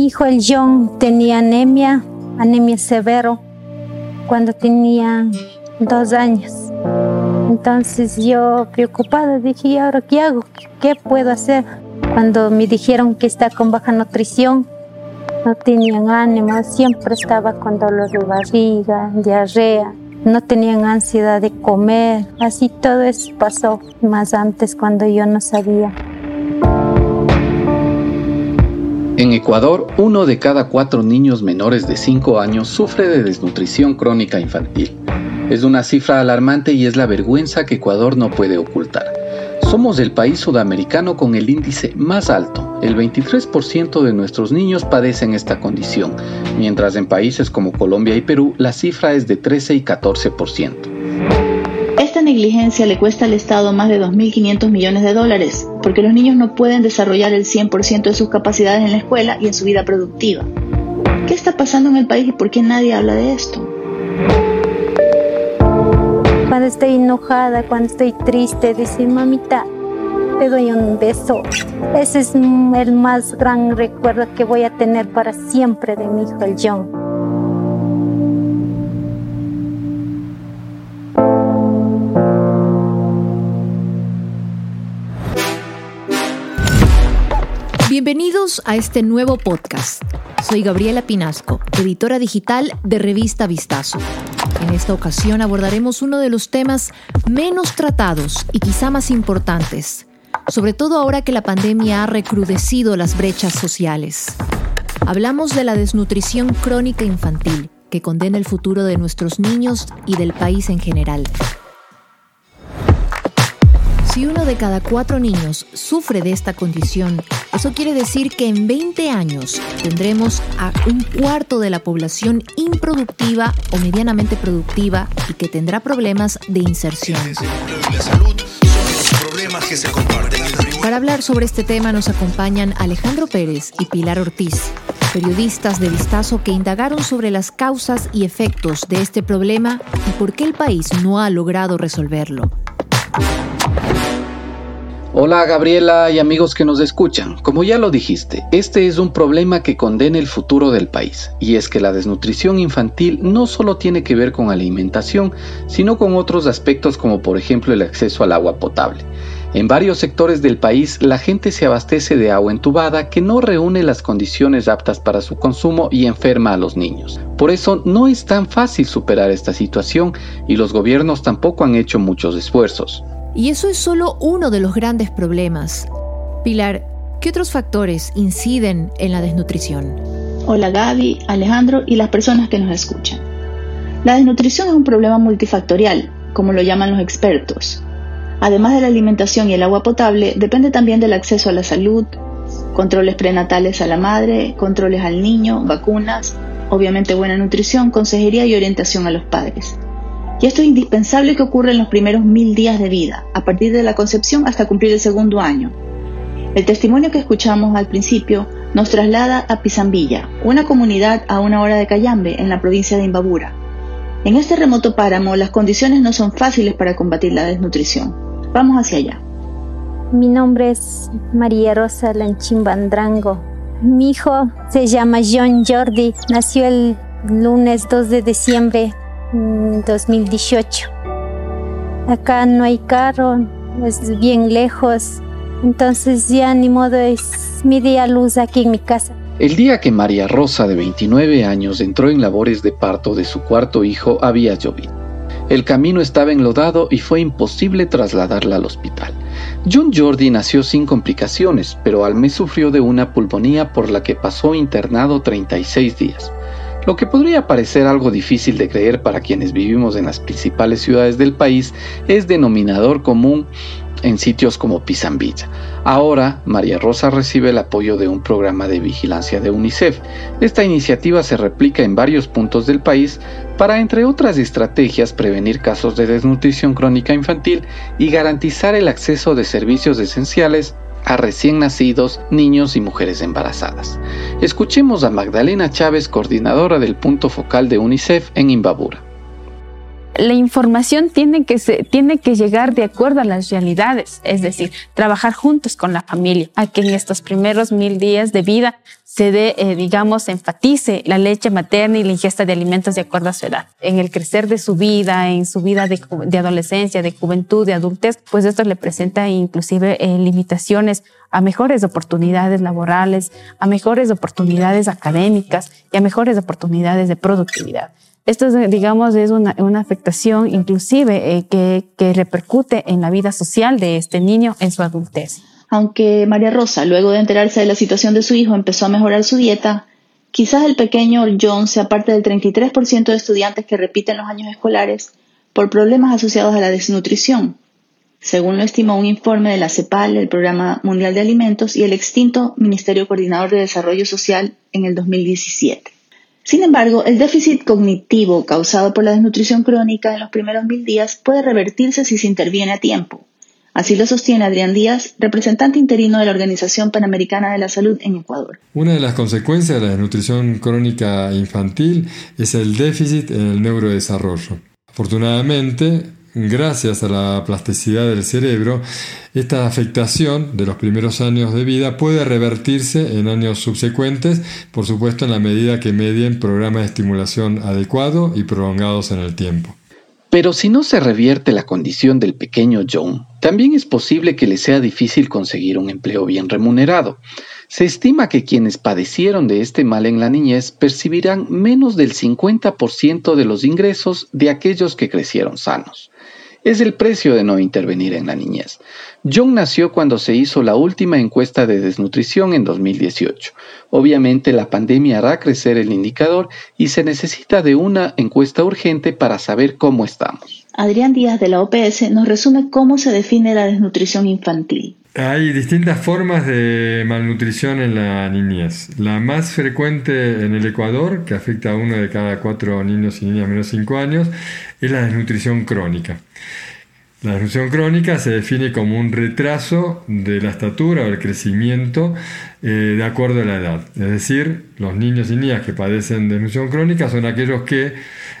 Mi hijo el John tenía anemia, anemia severo, cuando tenía dos años. Entonces yo preocupada dije, ¿y ahora qué hago? ¿Qué puedo hacer? Cuando me dijeron que está con baja nutrición, no tenían ánimo, siempre estaba con dolor de barriga, diarrea, no tenían ansiedad de comer, así todo eso pasó más antes cuando yo no sabía. En Ecuador, uno de cada cuatro niños menores de 5 años sufre de desnutrición crónica infantil. Es una cifra alarmante y es la vergüenza que Ecuador no puede ocultar. Somos el país sudamericano con el índice más alto. El 23% de nuestros niños padecen esta condición, mientras en países como Colombia y Perú la cifra es de 13 y 14%. Esta negligencia le cuesta al Estado más de 2.500 millones de dólares, porque los niños no pueden desarrollar el 100% de sus capacidades en la escuela y en su vida productiva. ¿Qué está pasando en el país y por qué nadie habla de esto? Cuando estoy enojada, cuando estoy triste, decir, mamita, te doy un beso. Ese es el más gran recuerdo que voy a tener para siempre de mi hijo, el John. Bienvenidos a este nuevo podcast. Soy Gabriela Pinasco, editora digital de Revista Vistazo. En esta ocasión abordaremos uno de los temas menos tratados y quizá más importantes, sobre todo ahora que la pandemia ha recrudecido las brechas sociales. Hablamos de la desnutrición crónica infantil, que condena el futuro de nuestros niños y del país en general. Si uno de cada cuatro niños sufre de esta condición, eso quiere decir que en 20 años tendremos a un cuarto de la población improductiva o medianamente productiva y que tendrá problemas de inserción. Para hablar sobre este tema nos acompañan Alejandro Pérez y Pilar Ortiz, periodistas de Vistazo que indagaron sobre las causas y efectos de este problema y por qué el país no ha logrado resolverlo. Hola Gabriela y amigos que nos escuchan. Como ya lo dijiste, este es un problema que condena el futuro del país, y es que la desnutrición infantil no solo tiene que ver con alimentación, sino con otros aspectos como por ejemplo el acceso al agua potable. En varios sectores del país la gente se abastece de agua entubada que no reúne las condiciones aptas para su consumo y enferma a los niños. Por eso no es tan fácil superar esta situación y los gobiernos tampoco han hecho muchos esfuerzos. Y eso es solo uno de los grandes problemas. Pilar, ¿qué otros factores inciden en la desnutrición? Hola Gaby, Alejandro y las personas que nos escuchan. La desnutrición es un problema multifactorial, como lo llaman los expertos. Además de la alimentación y el agua potable, depende también del acceso a la salud, controles prenatales a la madre, controles al niño, vacunas, obviamente buena nutrición, consejería y orientación a los padres. Y esto es indispensable que ocurra en los primeros mil días de vida, a partir de la concepción hasta cumplir el segundo año. El testimonio que escuchamos al principio nos traslada a Pisambilla, una comunidad a una hora de Cayambe, en la provincia de Imbabura. En este remoto páramo las condiciones no son fáciles para combatir la desnutrición. Vamos hacia allá. Mi nombre es María Rosa Lanchimbandrango. Mi hijo se llama John Jordi, nació el lunes 2 de diciembre 2018. Acá no hay carro, es bien lejos, entonces ya ni modo es mi día luz aquí en mi casa. El día que María Rosa, de 29 años, entró en labores de parto de su cuarto hijo, había llovido. El camino estaba enlodado y fue imposible trasladarla al hospital. John Jordi nació sin complicaciones, pero al mes sufrió de una pulmonía por la que pasó internado 36 días. Lo que podría parecer algo difícil de creer para quienes vivimos en las principales ciudades del país es denominador común en sitios como Pisambilla. Ahora, María Rosa recibe el apoyo de un programa de vigilancia de UNICEF. Esta iniciativa se replica en varios puntos del país para, entre otras estrategias, prevenir casos de desnutrición crónica infantil y garantizar el acceso de servicios esenciales a recién nacidos, niños y mujeres embarazadas. Escuchemos a Magdalena Chávez, coordinadora del punto focal de UNICEF en Imbabura. la información tiene que, tiene que llegar de acuerdo a las realidades, es decir, trabajar juntos con la familia, a que en estos primeros mil días de vida se dé, eh, digamos, enfatice la leche materna y la ingesta de alimentos de acuerdo a su edad. En el crecer de su vida, en su vida de, adolescencia, de juventud, de adultez, pues esto le presenta inclusive eh, limitaciones a mejores oportunidades laborales, a mejores oportunidades académicas y a mejores oportunidades de productividad. Esto, digamos, es una, afectación inclusive eh, que, que repercute en la vida social de este niño en su adultez. Aunque María Rosa, luego de enterarse de la situación de su hijo, empezó a mejorar su dieta, quizás el pequeño John sea parte del 33% de estudiantes que repiten los años escolares por problemas asociados a la desnutrición, según lo estimó un informe de la CEPAL, el Programa Mundial de Alimentos, y el extinto Ministerio Coordinador de Desarrollo Social en el 2017. Sin embargo, el déficit cognitivo causado por la desnutrición crónica en los primeros mil días puede revertirse si se interviene a tiempo. Así lo sostiene Adrián Díaz, representante interino de la Organización Panamericana de la Salud en Ecuador. Una de las consecuencias de la desnutrición crónica infantil es el déficit en el neurodesarrollo. Afortunadamente, gracias a la plasticidad del cerebro, esta afectación de los primeros años de vida puede revertirse en años subsecuentes, por supuesto en la medida que medien programas de estimulación adecuados y prolongados en el tiempo. Pero si no se revierte la condición del pequeño John, también es posible que le sea difícil conseguir un empleo bien remunerado. Se estima que quienes padecieron de este mal en la niñez percibirán menos del 50% de los ingresos de aquellos que crecieron sanos es el precio de no intervenir en la niñez. John nació cuando se hizo la última encuesta de desnutrición en 2018. Obviamente la pandemia hará crecer el indicador y se necesita de una encuesta urgente para saber cómo estamos. Adrián Díaz de la OPS nos resume cómo se define la desnutrición infantil. Hay distintas formas de malnutrición en la niñez. La más frecuente en el Ecuador, que afecta a uno de cada cuatro niños y niñas menos de 5 años, es la desnutrición crónica. La desnutrición crónica se define como un retraso de la estatura o el crecimiento eh, de acuerdo a la edad. Es decir, los niños y niñas que padecen desnutrición crónica son aquellos que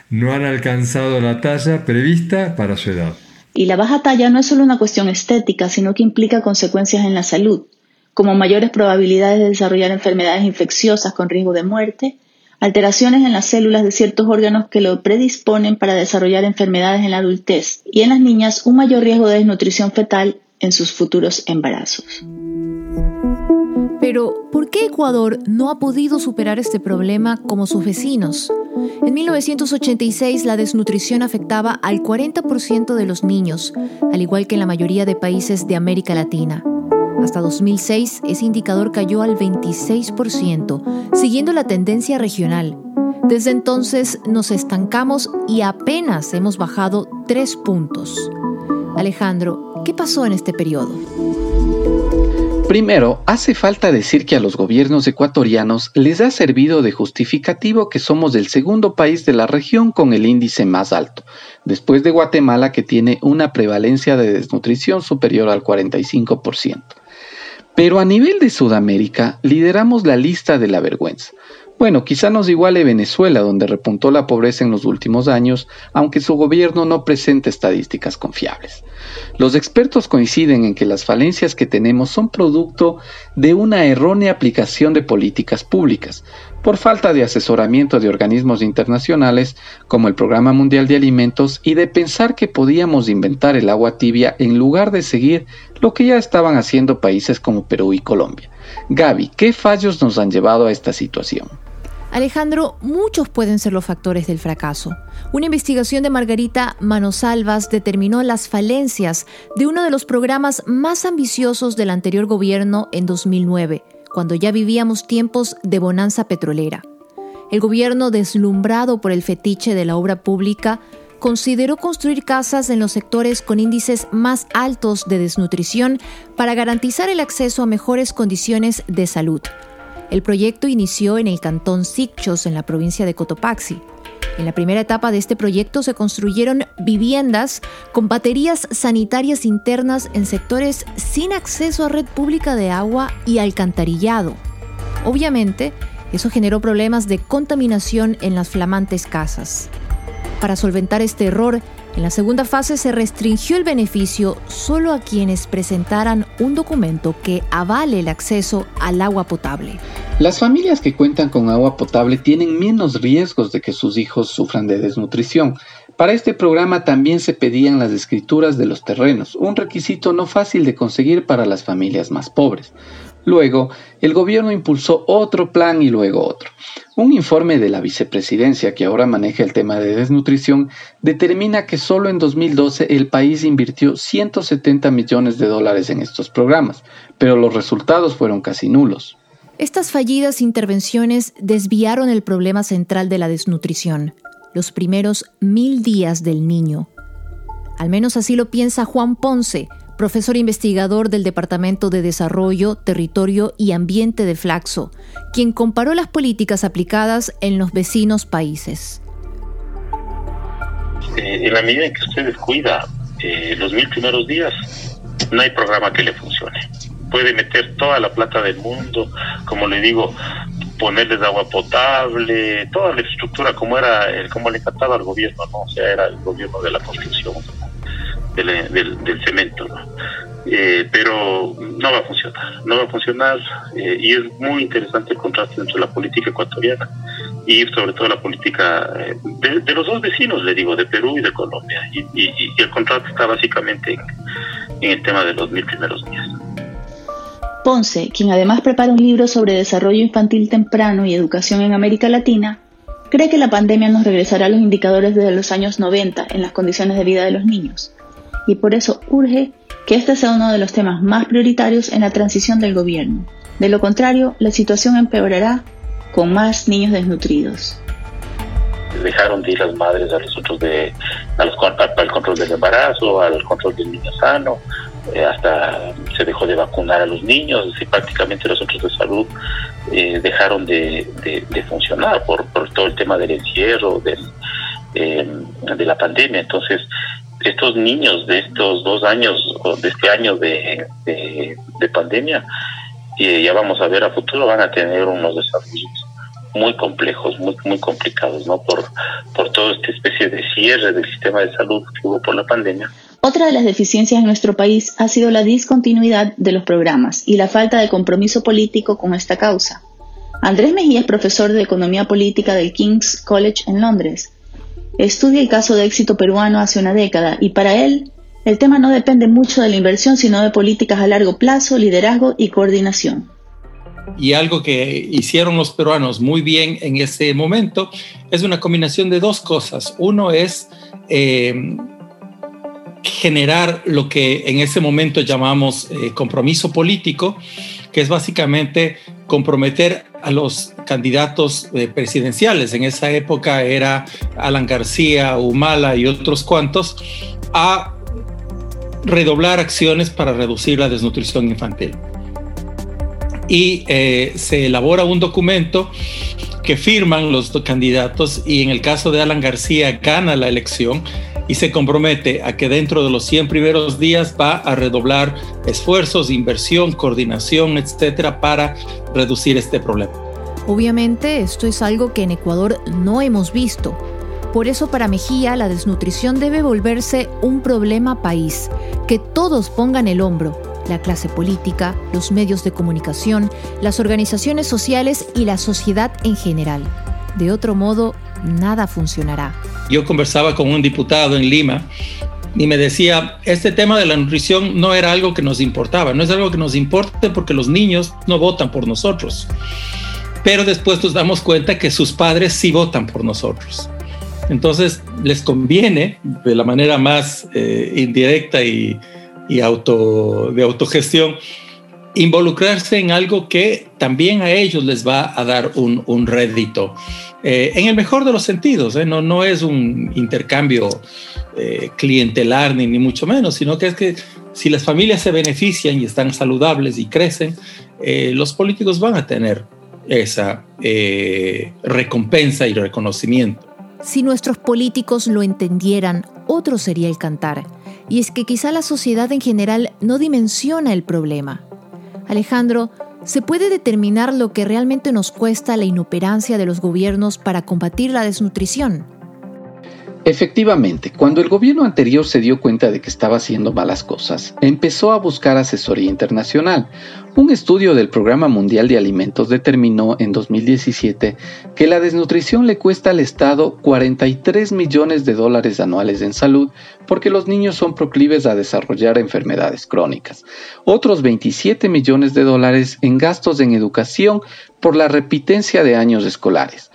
no han alcanzado la talla prevista para su edad. Y la baja talla no es solo una cuestión estética, sino que implica consecuencias en la salud, como mayores probabilidades de desarrollar enfermedades infecciosas con riesgo de muerte, alteraciones en las células de ciertos órganos que lo predisponen para desarrollar enfermedades en la adultez y en las niñas un mayor riesgo de desnutrición fetal en sus futuros embarazos. Pero, ¿por qué Ecuador no ha podido superar este problema como sus vecinos? En 1986 la desnutrición afectaba al 40% de los niños, al igual que en la mayoría de países de América Latina. Hasta 2006 ese indicador cayó al 26%, siguiendo la tendencia regional. Desde entonces nos estancamos y apenas hemos bajado 3 puntos. Alejandro, ¿qué pasó en este periodo? Primero, hace falta decir que a los gobiernos ecuatorianos les ha servido de justificativo que somos el segundo país de la región con el índice más alto, después de Guatemala que tiene una prevalencia de desnutrición superior al 45%. Pero a nivel de Sudamérica, lideramos la lista de la vergüenza. Bueno, quizá nos iguale Venezuela, donde repuntó la pobreza en los últimos años, aunque su gobierno no presenta estadísticas confiables. Los expertos coinciden en que las falencias que tenemos son producto de una errónea aplicación de políticas públicas, por falta de asesoramiento de organismos internacionales como el Programa Mundial de Alimentos y de pensar que podíamos inventar el agua tibia en lugar de seguir lo que ya estaban haciendo países como Perú y Colombia. Gaby, ¿qué fallos nos han llevado a esta situación? Alejandro, muchos pueden ser los factores del fracaso. Una investigación de Margarita Manosalvas determinó las falencias de uno de los programas más ambiciosos del anterior gobierno en 2009, cuando ya vivíamos tiempos de bonanza petrolera. El gobierno, deslumbrado por el fetiche de la obra pública, consideró construir casas en los sectores con índices más altos de desnutrición para garantizar el acceso a mejores condiciones de salud. El proyecto inició en el cantón Sicchos, en la provincia de Cotopaxi. En la primera etapa de este proyecto se construyeron viviendas con baterías sanitarias internas en sectores sin acceso a red pública de agua y alcantarillado. Obviamente, eso generó problemas de contaminación en las flamantes casas. Para solventar este error, en la segunda fase se restringió el beneficio solo a quienes presentaran un documento que avale el acceso al agua potable. Las familias que cuentan con agua potable tienen menos riesgos de que sus hijos sufran de desnutrición. Para este programa también se pedían las escrituras de los terrenos, un requisito no fácil de conseguir para las familias más pobres. Luego, el gobierno impulsó otro plan y luego otro. Un informe de la vicepresidencia que ahora maneja el tema de desnutrición determina que solo en 2012 el país invirtió 170 millones de dólares en estos programas, pero los resultados fueron casi nulos. Estas fallidas intervenciones desviaron el problema central de la desnutrición, los primeros mil días del niño. Al menos así lo piensa Juan Ponce, profesor investigador del Departamento de Desarrollo, Territorio y Ambiente de Flaxo, quien comparó las políticas aplicadas en los vecinos países. Eh, en la medida en que usted descuida eh, los mil primeros días, no hay programa que le funcione. Puede meter toda la plata del mundo, como le digo, ponerles agua potable, toda la estructura como era, como le encantaba al gobierno, ¿no? O sea, era el gobierno de la construcción del, cemento. Eh, pero no va a funcionar, no va a funcionar eh, y es muy interesante el contraste entre la política ecuatoriana y sobre todo la política eh, de, los dos vecinos, le digo, de Perú y de Colombia. Y, el contraste está básicamente en, en el tema de los mil primeros días. Ponce, quien además prepara un libro sobre desarrollo infantil temprano y educación en América Latina, cree que la pandemia nos regresará a los indicadores desde los años 90 en las condiciones de vida de los niños y por eso urge que este sea uno de los temas más prioritarios en la transición del gobierno. De lo contrario, la situación empeorará con más niños desnutridos. Dejaron de ir las madres a los otros de, a los, al control del embarazo, al control del niño sano, eh, hasta se dejó de vacunar a los niños, y prácticamente los centros de salud eh, dejaron de, funcionar por, todo el tema del encierro, eh, de la pandemia. Entonces, estos niños de estos dos años o de este año de, de, pandemia, y ya vamos a ver a futuro, van a tener unos desafíos muy complejos, muy, muy complicados, ¿no? Por, por toda esta especie de cierre del sistema de salud que hubo por la pandemia. Otra de las deficiencias en nuestro país ha sido la discontinuidad de los programas y la falta de compromiso político con esta causa. Andrés Mejía es profesor de Economía Política del King's College en Londres estudia el caso de éxito peruano hace una década y para él el tema no depende mucho de la inversión, sino de políticas a largo plazo, liderazgo y coordinación. Y algo que hicieron los peruanos muy bien en ese momento es una combinación de dos cosas. Uno es eh, generar lo que en ese momento llamamos eh, compromiso político, que es básicamente comprometer a los candidatos eh, presidenciales. En esa época era Alan García, Humala y otros cuantos, a redoblar acciones para reducir la desnutrición infantil. Y eh, se elabora un documento que firman los candidatos y en el caso de Alan García gana la elección y se compromete a que dentro de los 100 primeros días va a redoblar esfuerzos, inversión, coordinación, etcétera, para reducir este problema. Obviamente, esto es algo que en Ecuador no hemos visto. Por eso para Mejía la desnutrición debe volverse un problema país, que todos pongan el hombro, la clase política, los medios de comunicación, las organizaciones sociales y la sociedad en general. De otro modo, nada funcionará. Yo conversaba con un diputado en Lima y me decía, este tema de la nutrición no era algo que nos importaba, no es algo que nos importe porque los niños no votan por nosotros. Pero después nos damos cuenta que sus padres sí votan por nosotros. Entonces les conviene de la manera más eh, indirecta y, auto, de autogestión involucrarse en algo que también a ellos les va a dar un, un rédito. Eh, en el mejor de los sentidos, ¿eh? no, no es un intercambio eh, clientelar ni, ni mucho menos, sino que es que si las familias se benefician y están saludables y crecen, los políticos van a tener esa recompensa y reconocimiento. Si nuestros políticos lo entendieran, otro sería el cantar. Y es que quizá la sociedad en general no dimensiona el problema. Alejandro, ¿Se puede determinar lo que realmente nos cuesta la inoperancia de los gobiernos para combatir la desnutrición? Efectivamente, cuando el gobierno anterior se dio cuenta de que estaba haciendo malas cosas, empezó a buscar asesoría internacional. Un estudio del Programa Mundial de Alimentos determinó en 2017 que la desnutrición le cuesta al Estado 43 millones de dólares anuales en salud porque los niños son proclives a desarrollar enfermedades crónicas. Otros 27 millones de dólares en gastos en educación por la repitencia de años escolares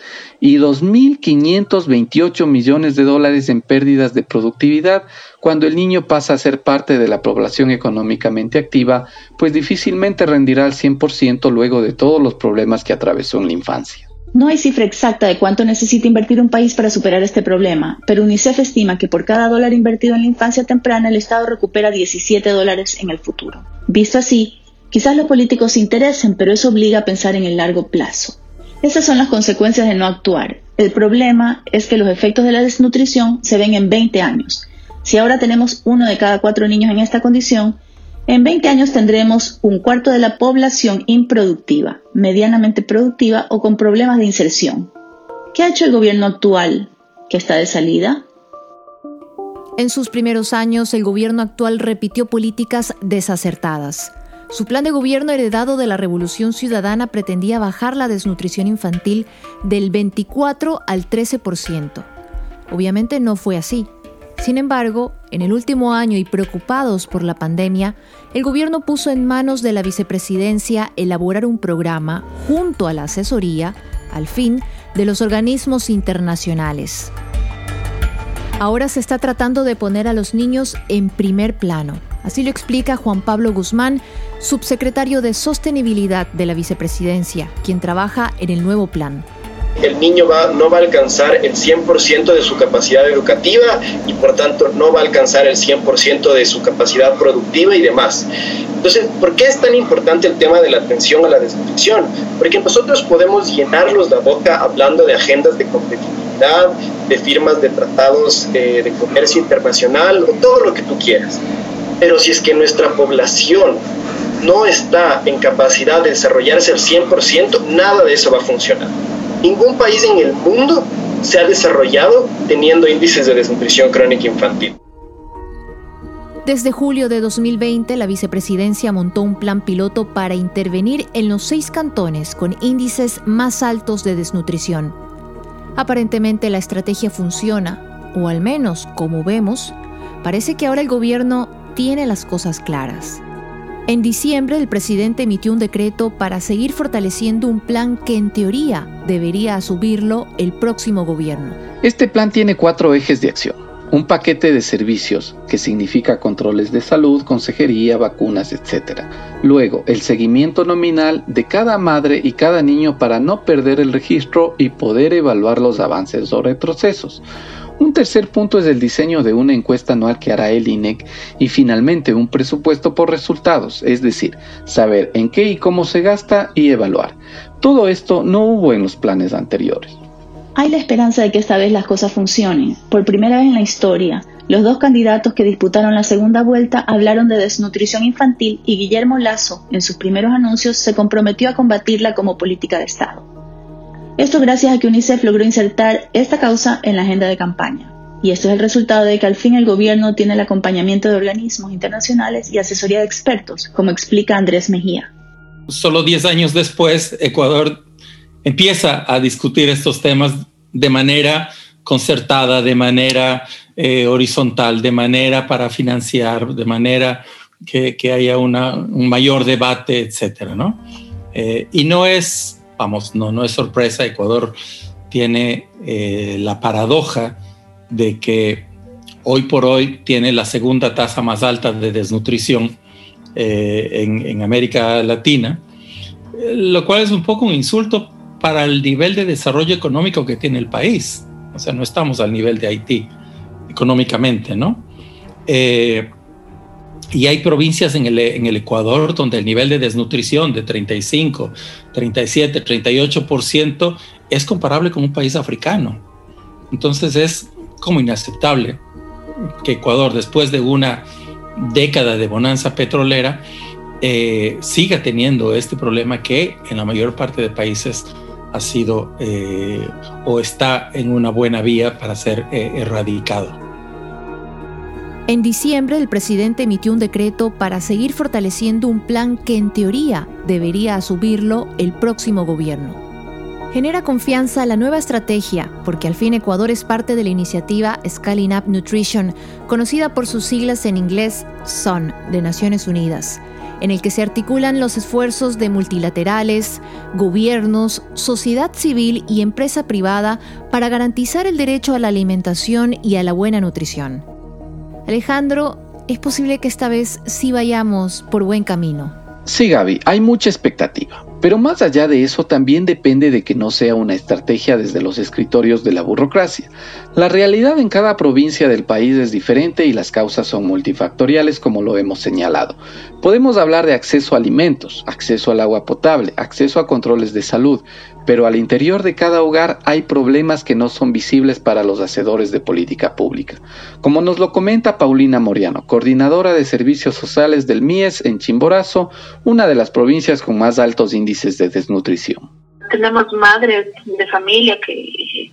y 2.528 millones de dólares en pérdidas de productividad cuando el niño pasa a ser parte de la población económicamente activa, pues difícilmente rendirá al 100% luego de todos los problemas que atravesó en la infancia. No hay cifra exacta de cuánto necesita invertir un país para superar este problema, pero UNICEF estima que por cada dólar invertido en la infancia temprana el Estado recupera 17 dólares en el futuro. Visto así, Quizás los políticos se interesen, pero eso obliga a pensar en el largo plazo. Esas son las consecuencias de no actuar. El problema es que los efectos de la desnutrición se ven en 20 años. Si ahora tenemos uno de cada cuatro niños en esta condición, en 20 años tendremos un cuarto de la población improductiva, medianamente productiva o con problemas de inserción. ¿Qué ha hecho el gobierno actual que está de salida? En sus primeros años, el gobierno actual repitió políticas desacertadas. Su plan de gobierno heredado de la Revolución Ciudadana pretendía bajar la desnutrición infantil del 24 al 13%. Obviamente no fue así. Sin embargo, en el último año y preocupados por la pandemia, el gobierno puso en manos de la vicepresidencia elaborar un programa junto a la asesoría, al fin, de los organismos internacionales. Ahora se está tratando de poner a los niños en primer plano Así lo explica Juan Pablo Guzmán, subsecretario de Sostenibilidad de la Vicepresidencia, quien trabaja en el nuevo plan el niño no va a alcanzar el 100% de su capacidad educativa y por tanto no va a alcanzar el 100% de su capacidad productiva y demás. Entonces, ¿por qué es tan importante el tema de la atención a la desnutrición? Porque nosotros podemos llenarlos la boca hablando de agendas de competitividad, de firmas de tratados de, de comercio internacional o todo lo que tú quieras. Pero si es que nuestra población no está en capacidad de desarrollarse al 100%, nada de eso va a funcionar. Ningún país en el mundo se ha desarrollado teniendo índices de desnutrición crónica infantil. Desde julio de 2020, la vicepresidencia montó un plan piloto para intervenir en los seis cantones con índices más altos de desnutrición. Aparentemente la estrategia funciona, o al menos, como vemos, parece que ahora el gobierno tiene las cosas claras. En diciembre el presidente emitió un decreto para seguir fortaleciendo un plan que en teoría debería asumirlo el próximo gobierno. Este plan tiene cuatro ejes de acción. Un paquete de servicios, que significa controles de salud, consejería, vacunas, etc. Luego, el seguimiento nominal de cada madre y cada niño para no perder el registro y poder evaluar los avances o retrocesos. Un tercer punto es el diseño de una encuesta anual que hará el INEC y finalmente un presupuesto por resultados, es decir, saber en qué y cómo se gasta y evaluar. Todo esto no hubo en los planes anteriores. Hay la esperanza de que esta vez las cosas funcionen. Por primera vez en la historia, los dos candidatos que disputaron la segunda vuelta hablaron de desnutrición infantil y Guillermo Lazo, en sus primeros anuncios, se comprometió a combatirla como política de Estado. Esto gracias a que UNICEF logró insertar esta causa en la agenda de campaña. Y esto es el resultado de que al fin el gobierno tiene el acompañamiento de organismos internacionales y asesoría de expertos, como explica Andrés Mejía. Solo 10 años después, Ecuador empieza a discutir estos temas de manera concertada, de manera eh, horizontal, de manera para financiar, de manera que, haya un mayor debate, etcétera, ¿no? Eh, y no es vamos, no, no es sorpresa, Ecuador tiene eh, la paradoja de que hoy por hoy tiene la segunda tasa más alta de desnutrición eh, en, América Latina, lo cual es un poco un insulto para el nivel de desarrollo económico que tiene el país. O sea, no estamos al nivel de Haití económicamente, ¿no? Eh, y hay provincias en el, Ecuador donde el nivel de desnutrición de 35, 37, 38% es comparable con un país africano. Entonces es como inaceptable que Ecuador, después de una década de bonanza petrolera, eh, siga teniendo este problema que en la mayor parte de países ha sido eh, o está en una buena vía para ser eh, erradicado. En diciembre, el presidente emitió un decreto para seguir fortaleciendo un plan que en teoría debería asumirlo el próximo gobierno. Genera confianza la nueva estrategia, porque al fin Ecuador es parte de la iniciativa Scaling Up Nutrition, conocida por sus siglas en inglés SON, de Naciones Unidas en el que se articulan los esfuerzos de multilaterales, gobiernos, sociedad civil y empresa privada para garantizar el derecho a la alimentación y a la buena nutrición. Alejandro, es posible que esta vez sí vayamos por buen camino. Sí, Gaby, hay mucha expectativa. Pero más allá de eso también depende de que no sea una estrategia desde los escritorios de la burocracia. La realidad en cada provincia del país es diferente y las causas son multifactoriales como lo hemos señalado. Podemos hablar de acceso a alimentos, acceso al agua potable, acceso a controles de salud, pero al interior de cada hogar hay problemas que no son visibles para los hacedores de política pública. Como nos lo comenta Paulina Moriano, coordinadora de servicios sociales del MIES en Chimborazo, una de las provincias con más altos índices de desnutrición. Tenemos madres de familia que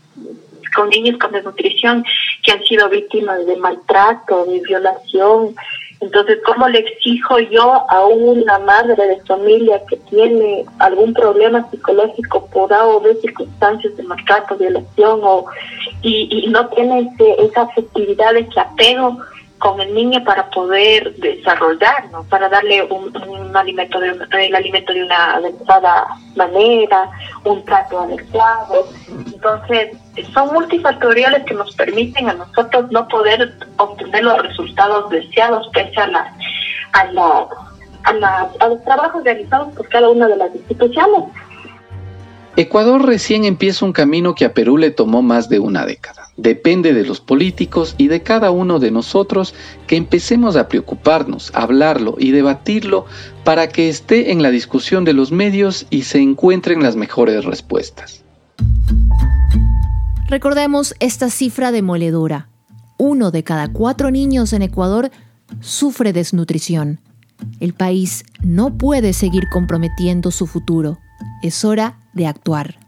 con niños con desnutrición que han sido víctimas de maltrato, de violación, entonces, ¿cómo le exijo yo a una madre de familia que tiene algún problema psicológico por A o B circunstancias de maltrato, violación o, y, no tiene esa afectividad, ese apego con el niño para poder desarrollar, ¿no? para darle un, alimento de el alimento de una adecuada manera, un trato adecuado. Entonces, son multifactoriales que nos permiten a nosotros no poder obtener los resultados deseados pese a, la, a, la, a los trabajos realizados por cada una de las instituciones. Ecuador recién empieza un camino que a Perú le tomó más de una década. Depende de los políticos y de cada uno de nosotros que empecemos a preocuparnos, hablarlo y debatirlo para que esté en la discusión de los medios y se encuentren las mejores respuestas. Recordemos esta cifra demoledora. Uno de cada cuatro niños en Ecuador sufre desnutrición. El país no puede seguir comprometiendo su futuro. Es hora de actuar.